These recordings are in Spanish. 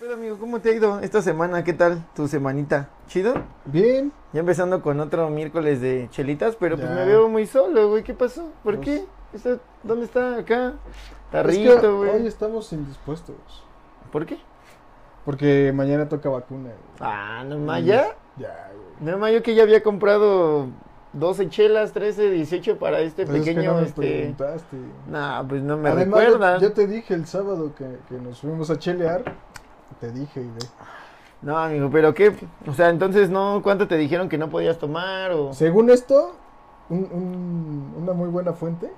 Pero amigo, ¿cómo te ha ido esta semana? ¿Qué tal tu semanita? ¿Chido? Bien. Ya empezando con otro miércoles de chelitas, pero pues Ya. me veo muy solo, güey. ¿Qué pasó? ¿Por Pues- qué? ¿Está- ¿Dónde está? Acá. Es que güey. hoy estamos indispuestos. ¿Por qué? Porque mañana toca vacuna. güey. Ah, no más, ¿ya? Ya, güey. No más, yo que ya había comprado 12 chelas, 13, 18 para este Pues es que pequeño, no me este... preguntaste. Nah, pues no me Además. Yo, te dije el sábado que, que nos fuimos a chelear. Te dije, güey. No, amigo, pero qué, o sea, entonces no, ¿cuánto te dijeron que no podías tomar o Según esto, un- un- una muy buena fuente.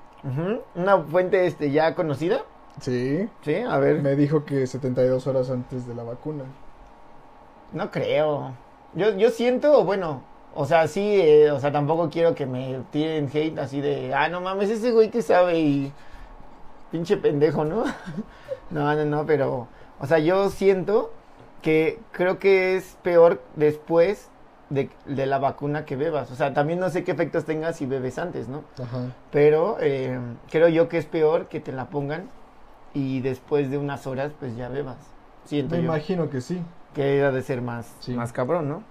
Una fuente este ya conocida? Sí. Sí, a ver. Me dijo que 72 horas antes de la vacuna. No creo. Yo yo siento, bueno, o sea, sí, eh, o sea, tampoco quiero que me tiren hate así de, ah, no mames, ese güey que sabe y pinche pendejo, ¿no? no, no, no, pero o sea, yo siento que creo que es peor después de, de la vacuna que bebas. O sea, también no sé qué efectos tengas si bebes antes, ¿no? Ajá. Pero eh, creo yo que es peor que te la pongan y después de unas horas pues ya bebas. Siento Me yo imagino que sí. que era de ser más, Sí. más cabrón, ¿no?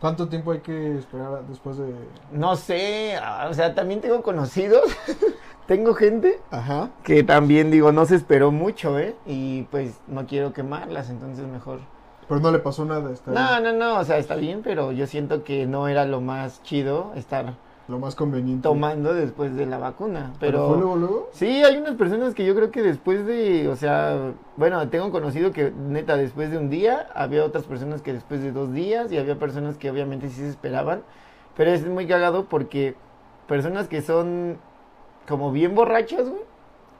¿Cuánto tiempo hay que esperar después de...? No sé, ah, o sea, también tengo conocidos, tengo gente Ajá. que también digo no se esperó mucho, ¿eh? Y pues no quiero quemarlas, entonces mejor. Pero no le pasó nada. Está No, no, no, o sea, está bien, pero yo siento que no era lo más chido estar Lo más conveniente. tomando después de la vacuna, ¿Pero fue luego, luego? Sí, hay unas personas que yo creo que después de, o sea, bueno, tengo conocido que neta después de un día, había otras personas que después de dos días y había personas que obviamente sí se esperaban, pero es muy cagado porque personas que son como bien borrachas, güey,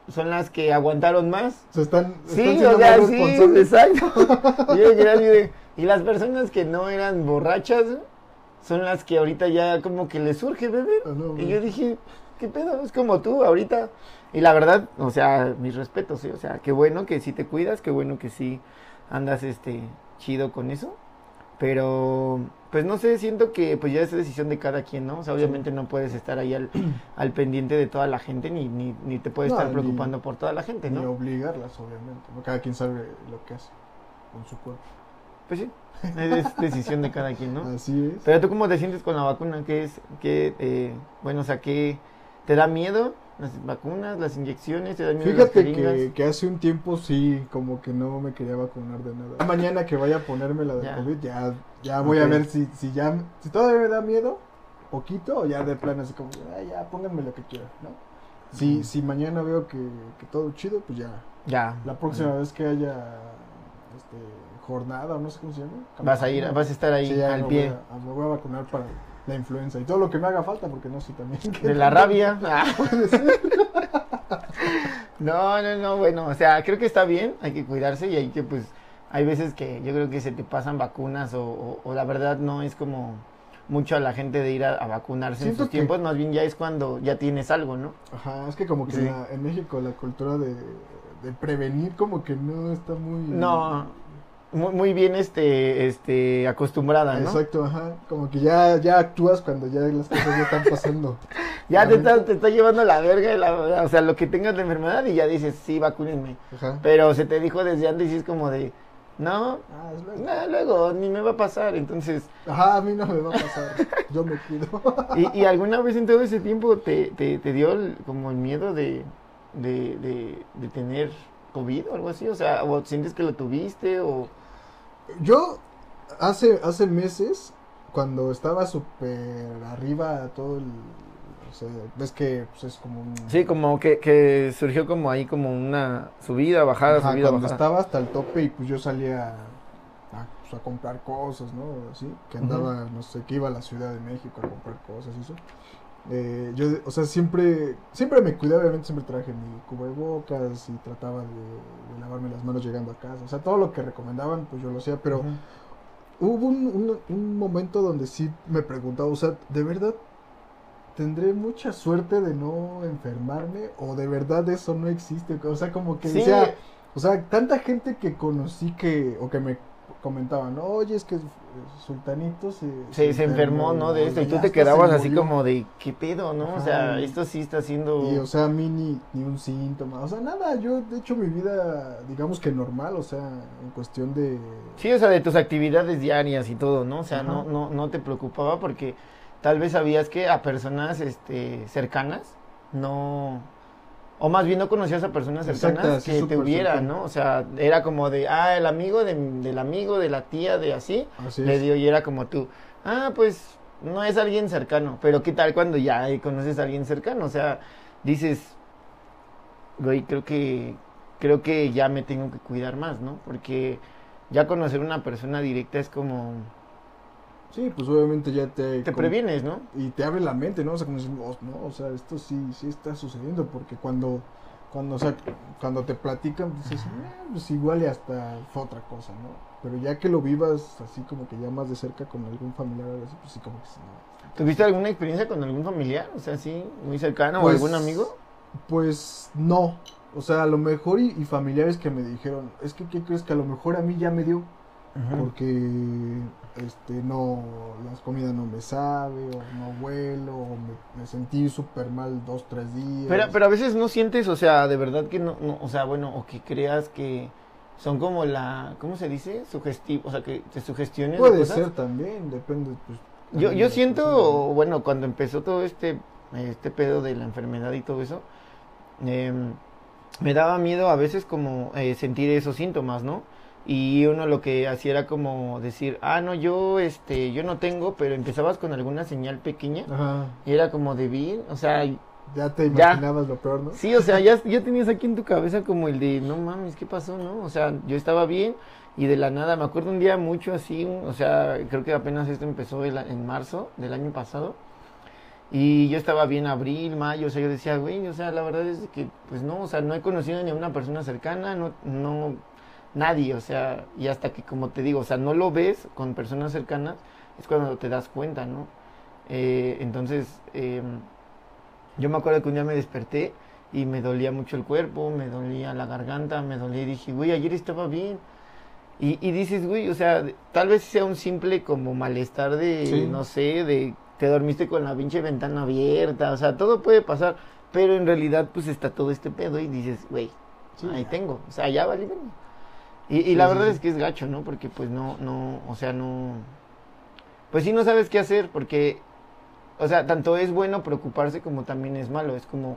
son las que aguantaron más. Se están, están Sí, o sea, sí, exacto. Y yo de- y las personas que no eran borrachas güey, son las que ahorita ya como que les surge beber. Ah, no, Y yo dije, ¿qué pedo? Es como tú ahorita. Y la verdad, o sea, mis respetos, ¿sí? O sea, qué bueno que sí te cuidas, qué bueno que sí andas este chido con eso. Pero, pues no sé, siento que pues ya es decisión de cada quien, ¿no? O sea, obviamente no puedes estar ahí al, al pendiente de toda la gente, ni, ni, ni te puedes No, estar ni- preocupando por toda la gente, Ni ¿no? obligarlas, obviamente. Cada quien sabe lo que hace con su cuerpo. Pues sí, es decisión de cada quien, ¿no? Así es. Pero tú cómo te sientes con la vacuna, ¿qué es? ¿Qué, eh, bueno, o sea, qué te da miedo? ¿Las vacunas, las inyecciones? ¿Te miedo Fíjate que, que hace un tiempo sí, como que no me quería vacunar de nada. Mañana que vaya a ponerme la de Ya. COVID, ya, ya voy a ver si, si ya, si todavía me da miedo, poquito, o ya de plano así como, "Ah, ya, pónganme lo que quieran, ¿no? Si, si mañana veo que, que todo chido, pues ya. Ya. La próxima vez que haya este, jornada, o no sé cómo se llama. Vas a ir, vas a estar ahí sí, al pie Voy a, me voy a vacunar para la influenza y todo lo que me haga falta, porque no sé también. de la rabia. Ah. puede ser. No, no, no, bueno, o sea, creo que está bien, hay que cuidarse y hay que, pues, hay veces que yo creo que se te pasan vacunas o, o- o la verdad no es como mucho a la gente de ir a, a vacunarse en sus tiempos, más bien ya es cuando ya tienes algo, ¿no? Ajá, es que como que Sí. en, la- en México la cultura de, de prevenir como que no está muy... No, muy, muy bien este, este, acostumbrada, ¿no? Exacto, ajá. Como que ya, ya actúas cuando ya las cosas ya están pasando. Ya te está, te está llevando la verga, la- o sea, lo que tengas de enfermedad y ya dices, sí, vacúnenme. Ajá. Pero se te dijo desde antes y es como de, no, Ah, luego. no, luego ni me va a pasar. Entonces, Ajá, a mí no me va a pasar. Yo me cuido. ¿y, y alguna vez en todo ese tiempo te, te, te dio el- como el miedo de, de, de, de tener COVID o algo así? O sea, o sientes que lo tuviste o... Yo hace, hace meses, cuando estaba súper arriba todo el... O sea, ves que pues, es como un... Sí, como que, que surgió como ahí como una subida, bajada, Ajá, subida, cuando bajada. estaba hasta el tope y pues yo salía a, pues, a comprar cosas, ¿no? Así, que andaba, no sé, que iba a la Ciudad de México a comprar cosas y eso. Eh, yo, o sea, siempre, siempre me cuidé, obviamente siempre traje mi cubrebocas y trataba de, de lavarme las manos llegando a casa. O sea, todo lo que recomendaban, pues yo lo hacía, pero hubo un, un- un momento donde sí me preguntaba, o sea, ¿de verdad tendré mucha suerte de no enfermarme o de verdad eso no existe? O sea, como que Sí. decía, o sea, tanta gente que conocí que, o que me comentaban, oye, es que Sultanito se... Se, se enfermó, ¿no? De esto. Y tú te quedabas así murió. como de, ¿qué pedo, no? O sea, esto sí está haciendo... Y, o sea, a mí ni, ni un síntoma, o sea, nada, yo de hecho mi vida, digamos que normal, o sea, en cuestión de... Sí, o sea, de tus actividades diarias y todo, ¿no? O sea, Ajá. no, no, no te preocupaba porque tal vez sabías que a personas este, cercanas no... O más bien no conocías a personas Exacto, cercanas que te cercano. ¿no? O sea, era como de, ah, el amigo de, del amigo, de la tía, de así, Así le dio y era como tú, ah, pues no es alguien cercano, pero ¿qué tal cuando ya conoces a alguien cercano? O sea, dices, güey, creo que, creo que ya me tengo que cuidar más, ¿no? Porque ya conocer una persona directa es como, Sí, pues obviamente ya te... te previenes, ¿no? Y te abre la mente, ¿no? O sea, como dices, "Oh, no, o sea, esto sí, sí está sucediendo, porque cuando, cuando, o sea, cuando te platican, dices, "Eh, pues igual y hasta fue otra cosa, ¿no? Pero ya que lo vivas así como que ya más de cerca con algún familiar así, pues sí como que sí, no. ¿Tuviste alguna experiencia con algún familiar? O sea, sí, muy cercano Pues, o algún amigo. Pues no, o sea, a lo mejor y, y familiares que me dijeron, es que, ¿qué crees? Que a lo mejor a mí ya me dio, porque este no las comidas no me sabe o no huelo o me, me sentí súper mal dos tres días Pero, pero a veces no sientes, o sea, de verdad que no, no, o sea, bueno, o que creas que son como la, ¿cómo se dice? Sugestivo, o sea, que te sugestiones. de puede cosas. ser también depende pues Yo, también yo siento, bueno, cuando empezó todo este, este pedo de la enfermedad y todo eso, em, me daba miedo a veces como eh, sentir esos síntomas, ¿no? Y uno lo que hacía era como decir, ah, no, yo, este, yo no tengo, pero empezabas con alguna señal pequeña Ajá, y era como de bien, o sea, ya te Ya. imaginabas lo peor no Sí, o sea, ya, ya tenías aquí en tu cabeza como el de, no mames, ¿qué pasó, no? O sea, yo estaba bien y de la nada, me acuerdo un día mucho así, o sea, creo que apenas esto empezó el en marzo del año pasado y yo estaba bien abril, mayo, o sea, yo decía, güey, o sea, la verdad es que, pues no, o sea, no he conocido ni a una persona cercana, no, no, nadie, o sea, y hasta que, como te digo, o sea, no lo ves con personas cercanas, es cuando te das cuenta, ¿no? Eh, entonces, em, yo me acuerdo que un día me desperté y me dolía mucho el cuerpo, me dolía la garganta, me dolía y dije, güey, ayer estaba bien. Y, y dices, güey, o sea, tal vez sea un simple como malestar de, Sí. no sé, de te dormiste con la pinche ventana abierta, o sea, todo puede pasar, pero en realidad pues está todo este pedo y dices, güey, Sí, ahí tengo, o sea, ya vale. Y, y Sí, la verdad sí. es que es gacho, ¿no? Porque pues no, no, o sea, no, pues sí no sabes qué hacer, porque, o sea, tanto es bueno preocuparse como también es malo, es como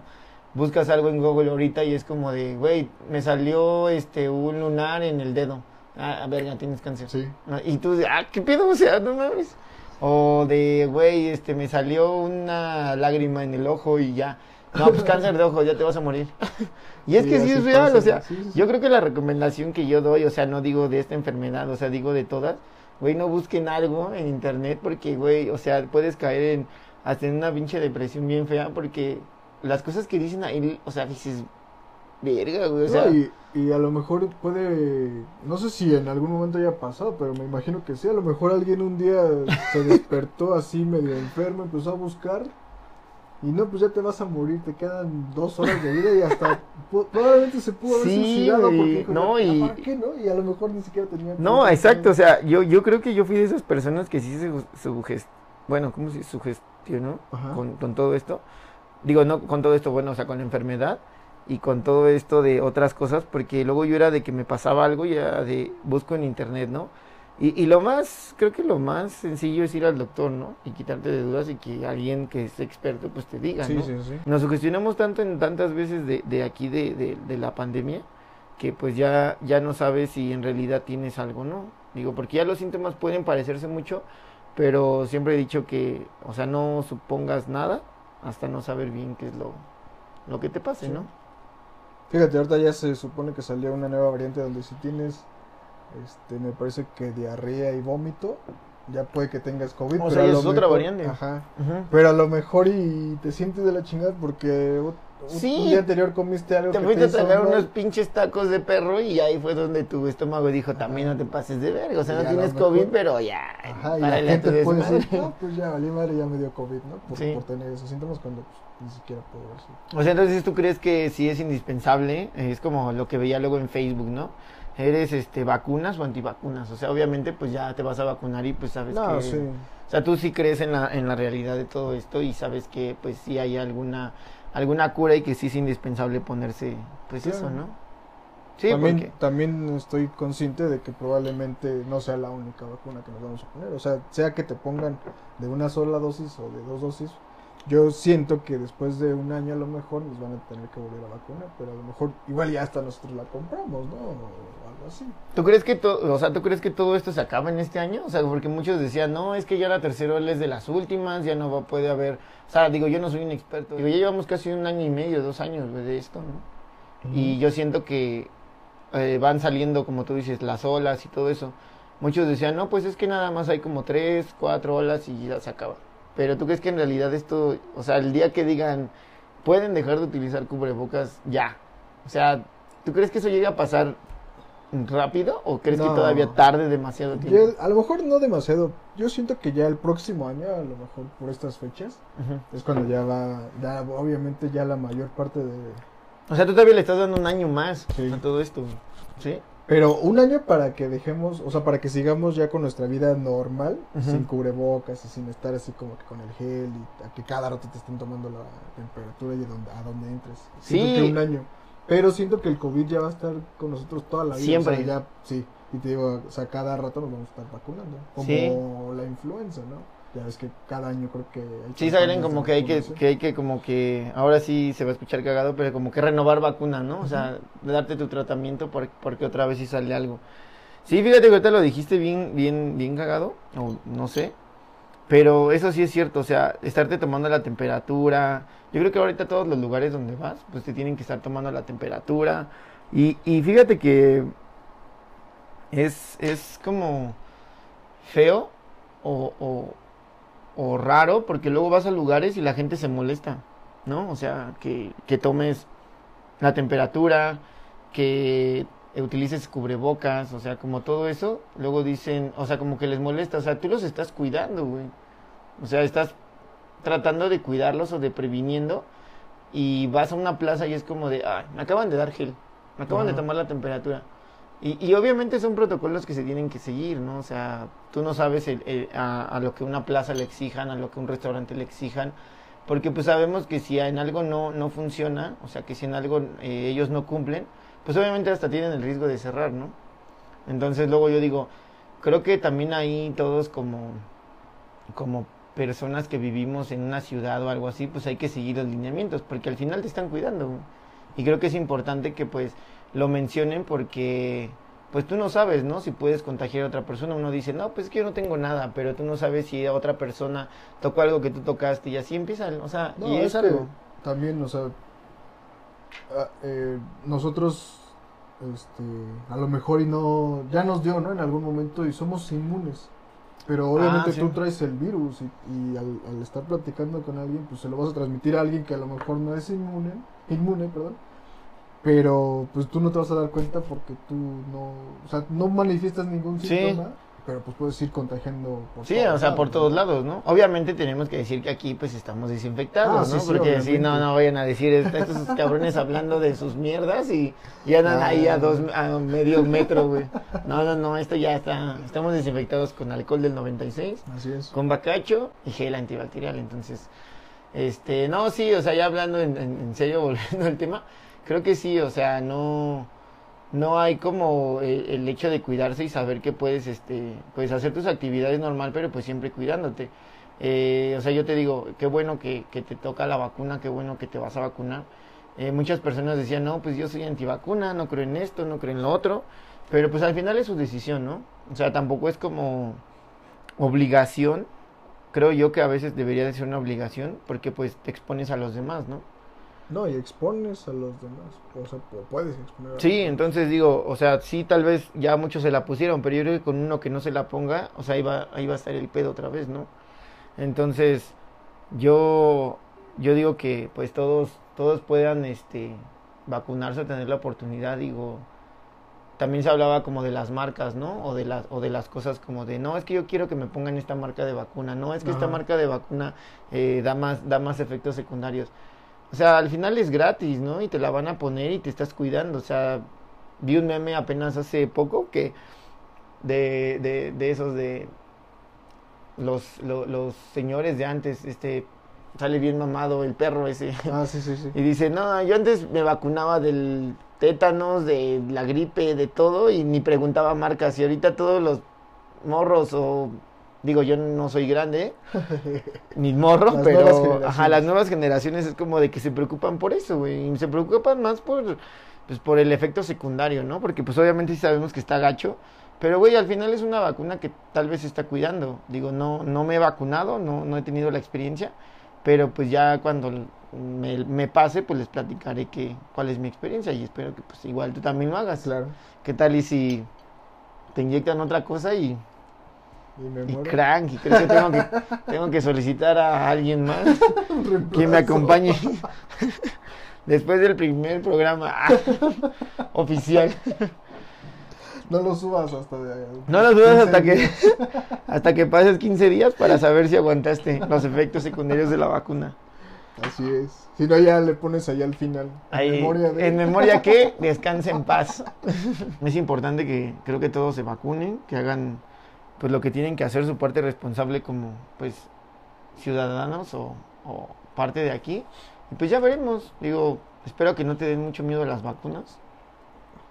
buscas algo en Google ahorita y es como de, güey, me salió este un lunar en el dedo. Ah, a verga, tienes cáncer. sí Ah, Y tú, ah, ¿qué pedo? O sea, no mames. O de, güey, este, me salió una lágrima en el ojo y ya. No, pues cáncer de ojo, ya te vas a morir. y es Sí, que sí es real, pasa, o sea, sí, sí, sí. yo creo que la recomendación que yo doy, o sea, no digo de esta enfermedad, o sea, digo de todas, güey, no busquen algo en internet porque, güey, o sea, puedes caer en, hasta en una pinche depresión bien fea porque las cosas que dicen ahí, o sea, dices, verga, güey, o sea, No, y, y a lo mejor puede, no sé si en algún momento haya pasado, pero me imagino que sí, a lo mejor alguien un día se despertó así medio enfermo, empezó a buscar y no, pues ya te vas a morir, te quedan dos horas de vida y hasta probablemente se pudo haber Sí, suicidado porque dijo, no, "Ya, y- ¿para qué no? Y a lo mejor ni siquiera tenía... No, exacto, o sea, yo, yo creo que yo fui de esas personas que sí se sugest... bueno, ¿cómo se sugestionó con, con todo esto? Digo, no con todo esto, bueno, o sea, con la enfermedad y con todo esto de otras cosas, porque luego yo era de que me pasaba algo y era de busco en internet, ¿no? Y, y lo más, creo que lo más sencillo es ir al doctor, ¿no? Y quitarte de dudas y que alguien que es experto pues te diga, Sí, ¿no? sí, sí. Nos sugestionamos tanto en tantas veces de, de aquí de, de- de la pandemia que pues ya, ya no sabes si en realidad tienes algo o no. Digo, porque ya los síntomas pueden parecerse mucho, pero siempre he dicho que, o sea, no supongas nada hasta no saber bien qué es lo, lo que te pase. ¿no? Fíjate, ahorita ya se supone que salió una nueva variante donde si tienes, este, me parece que diarrea y vómito, ya puede que tengas COVID. O pero sea, a ya lo es otra variante. Ajá. Pero a lo mejor y te sientes de la chingada porque un, Sí. un día anterior comiste algo Te que fuiste a tragar mal. unos pinches tacos de perro y ahí fue donde tu estómago dijo, también no te pases de verga. O sea, Y no tienes mejor- COVID, pero ya. Ajá, y la gente puede decir, desmadre. no, pues ya valí madre, ya me dio COVID, ¿no? Por, Sí. por tener esos síntomas cuando pues, ni siquiera puedo decir. O sea, entonces tú crees que sí es indispensable, es como lo que veía luego en Facebook, ¿no? Eres este vacunas o antivacunas. O sea, obviamente pues ya te vas a vacunar y pues sabes No, que sí. o sea, tú sí crees en la en la realidad de todo esto y sabes que pues sí hay alguna alguna cura y que sí es indispensable ponerse pues Claro. eso, ¿no? Sí, también, porque también estoy consciente de que probablemente no sea la única vacuna que nos vamos a poner. O sea, sea que te pongan de una sola dosis o de dos dosis, yo siento que después de un año a lo mejor nos van a tener que volver a vacunar, pero a lo mejor igual ya hasta nosotros la compramos, ¿no? O algo así. ¿Tú crees que todo, o sea, tú crees que todo esto se acaba en este año? O sea, porque muchos decían, "No, es que ya la tercera ola es de las últimas, ya no va, puede haber." O sea, digo, yo no soy un experto. Digo, ya llevamos casi un año y medio, dos años de esto, ¿no? Y yo siento que eh, van saliendo, como tú dices, las olas y todo eso. Muchos decían, no, pues es que nada más hay como tres, cuatro olas y ya se acaba. Pero tú crees que en realidad esto, o sea, el día que digan, pueden dejar de utilizar cubrebocas, ya. O sea, ¿tú crees que eso llegue a pasar rápido o crees que todavía tarde demasiado tiempo? Yo- a lo mejor no demasiado. Yo siento que ya el próximo año, a lo mejor por estas fechas, es cuando ya va, ya obviamente ya la mayor parte de... O sea, tú todavía le estás dando un año más Sí. a todo esto. ¿Sí? Pero un año para que dejemos, o sea, para que sigamos ya con nuestra vida normal, sin cubrebocas y sin estar así como que con el gel y a que cada rato te estén tomando la temperatura y a donde, a donde entres. Siento Sí. que un año. Pero siento que el COVID ya va a estar con nosotros toda la vida. Siempre. O sea, ya, sí. Y te digo, o sea, cada rato nos vamos a estar vacunando. Como Sí. la influenza, ¿no? Ya ves que cada año creo que... hay Sí, salen como que hay que, que hay que como que, ahora sí se va a escuchar cagado, pero como que renovar vacuna, ¿no? O sea, darte tu tratamiento por- porque otra vez sí sale algo. Sí, fíjate que ahorita lo dijiste bien, bien, bien cagado, o no sé, pero eso sí es cierto, o sea, estarte tomando la temperatura, yo creo que ahorita todos los lugares donde vas, pues te tienen que estar tomando la temperatura, y, y fíjate que es, es como feo o, o, o raro porque luego vas a lugares y la gente se molesta, ¿no? O sea, que, que tomes la temperatura, que utilices cubrebocas, o sea, como todo eso, luego dicen, o sea, como que les molesta, o sea, tú los estás cuidando, güey. O sea, estás tratando de cuidarlos o de previniendo y vas a una plaza y es como de, ay, me acaban de dar gel, me acaban de tomar la temperatura. Y, y obviamente son protocolos que se tienen que seguir, ¿no? O sea, tú no sabes el- a, lo que una plaza le exijan, a lo que un restaurante le exijan, porque pues sabemos que si en algo no, no funciona, o sea, que si en algo eh, ellos no cumplen, pues obviamente hasta tienen el riesgo de cerrar, ¿no? Entonces luego yo digo, creo que también ahí todos como, como personas que vivimos en una ciudad o algo así, pues hay que seguir los lineamientos, porque al final te están cuidando. Y creo que es importante que pues lo mencionen porque pues tú no sabes, ¿no? Si puedes contagiar a otra persona. Uno dice, no, pues es que yo no tengo nada, pero tú no sabes si a otra persona tocó algo que tú tocaste y así empiezan, o sea, No, y es, es que algo. también, o sea, eh, nosotros, este, a lo mejor y no, ya nos dio, ¿no? En algún momento y somos inmunes. Pero obviamente Ah, sí. tú traes el virus y, y al, al estar platicando con alguien, pues se lo vas a transmitir a alguien que a lo mejor no es inmune, inmune, perdón. Pero pues tú no te vas a dar cuenta porque tú no, o sea, no manifiestas ningún Sí. síntoma, pero pues puedes ir contagiando por Sí, o sea, por todos lados, ¿no? Obviamente tenemos que decir que aquí pues estamos desinfectados, Ah, ¿no? sí, sí, Porque si no, obviamente. no vayan a decir est- estos cabrones hablando de sus mierdas y, y andan Ah. ahí a dos, a medio metro, güey. No, no, no, esto ya está, estamos desinfectados con alcohol del 96, Así es. con bacacho y gel antibacterial, entonces, este, no, sí, o sea, ya hablando en, en- en serio, volviendo al tema, creo que sí, o sea, no, no hay como el, hecho de cuidarse y saber que puedes, este, pues hacer tus actividades normal, pero pues siempre cuidándote. Eh, o sea, yo te digo, qué bueno que, que te toca la vacuna, qué bueno que te vas a vacunar. Eh, muchas personas decían, no, pues yo soy antivacuna, no creo en esto, no creo en lo otro, pero pues al final es su decisión, ¿no? O sea, tampoco es como obligación, creo yo que a veces debería de ser una obligación, porque pues te expones a los demás, ¿no? No, y expones a los demás. O sea, pu- puedes exponer a Sí, los demás. entonces digo, o sea, sí, tal vez ya muchos se la pusieron, pero yo creo que con uno que no se la ponga, o sea, ahí va, ahí va a estar el pedo otra vez, ¿no? Entonces, yo, yo digo que pues todos, todos puedan, este, vacunarse tener la oportunidad, digo, también se hablaba como de las marcas, ¿no? O de las, o de las cosas como de, no, es que yo quiero que me pongan esta marca de vacuna, no, es que esta marca de vacuna eh, da más, da más efectos secundarios. O sea, al final es gratis, ¿no? Y te la van a poner y te estás cuidando. O sea, vi un meme apenas hace poco que de, de, de esos de los, lo- los señores de antes, este sale bien mamado el perro ese. Ah, sí, sí, sí. Y dice, no, yo antes me vacunaba del tétanos, de la gripe, de todo, y ni preguntaba marcas. Y ahorita todos los morros, o digo, yo no soy grande, ni morro, Las pero ajá, las nuevas generaciones es como de que se preocupan por eso, güey. Y se preocupan más por, pues, por el efecto secundario, ¿no? Porque pues obviamente sí sabemos que está gacho. Pero, güey, al final es una vacuna que tal vez se está cuidando. Digo, no, no me he vacunado, no, no he tenido la experiencia. Pero pues ya cuando me, me pase, pues les platicaré que, cuál es mi experiencia y espero que pues igual tú también lo hagas. Claro. ¿Qué tal y si te inyectan otra cosa y, Y me y crank? ¿Y crees que tengo, que tengo que solicitar a alguien más que me acompañe después del primer programa ah, oficial? No lo subas hasta de. No lo 15 hasta que, hasta que pases 15 días para saber si aguantaste los efectos secundarios de la vacuna. Así es. Si no, ya le pones allá al final. En memoria de. en memoria que descanse en paz. es importante que creo que todos se vacunen, que hagan pues lo que tienen que hacer, su parte responsable como pues ciudadanos o, o parte de aquí. Y pues ya veremos. Digo, espero que no te den mucho miedo las vacunas.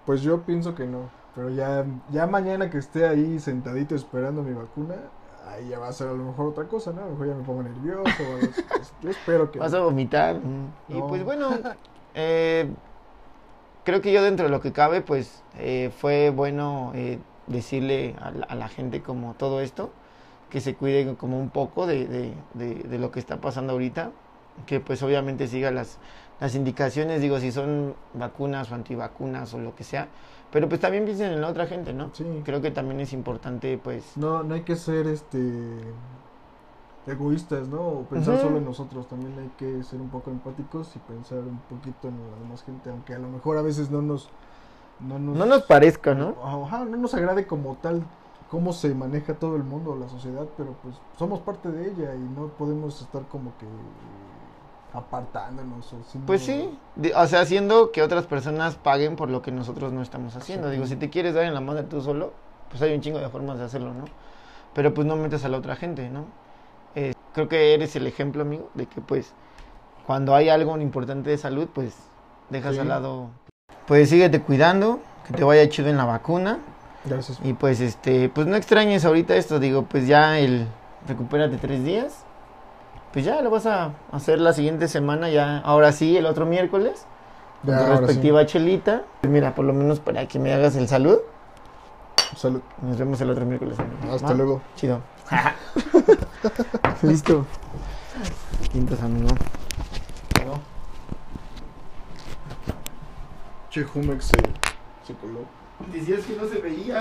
Pues yo pienso que no. Pero ya, ya mañana que esté ahí sentadito esperando mi vacuna, ahí ya va a ser a lo mejor otra cosa, ¿no? A lo mejor ya me pongo nervioso o algo así. Pues, Yo espero que. Vas a no. vomitar. Y pues bueno, eh, creo que yo dentro de lo que cabe, pues eh, fue bueno eh, decirle a la, a la gente como todo esto, que se cuide como un poco de, de- de- de lo que está pasando ahorita, que pues obviamente siga las, las indicaciones, digo, si son vacunas o antivacunas o lo que sea, pero pues también piensen en la otra gente, ¿no? Sí. Creo que también es importante pues... No, no hay que ser este egoístas, ¿no? O pensar solo en nosotros. También hay que ser un poco empáticos y pensar un poquito en la demás gente, aunque a lo mejor a veces no nos. No nos, No nos parezca, ¿no? Ajá, no nos agrade como tal cómo se maneja todo el mundo, la sociedad, pero pues somos parte de ella y no podemos estar como que apartándonos o siendo- Pues sí, o sea, haciendo que otras personas paguen por lo que nosotros no estamos haciendo. Digo, si te quieres dar en la madre tú solo, pues hay un chingo de formas de hacerlo, ¿no? Pero pues no metes a la otra gente, ¿no? Eh, creo que eres el ejemplo, amigo, de que pues cuando hay algo importante de salud, pues dejas Sí. al lado. Pues síguete cuidando, que te vaya chido en la vacuna. Gracias. Y pues este, pues no extrañes ahorita esto, digo, pues ya el recupérate tres días. Pues ya lo vas a hacer la siguiente semana, ya, ahora sí, el otro miércoles, con Ya, tu ahora sí. respectiva chelita. Pues mira, por lo menos para que me hagas el salud. Salud. Nos vemos el otro miércoles. Hasta ¿Va? luego. Chido. Listo. Quintos, amigo. Che, Jumex se, se coló. Decías que no se veía.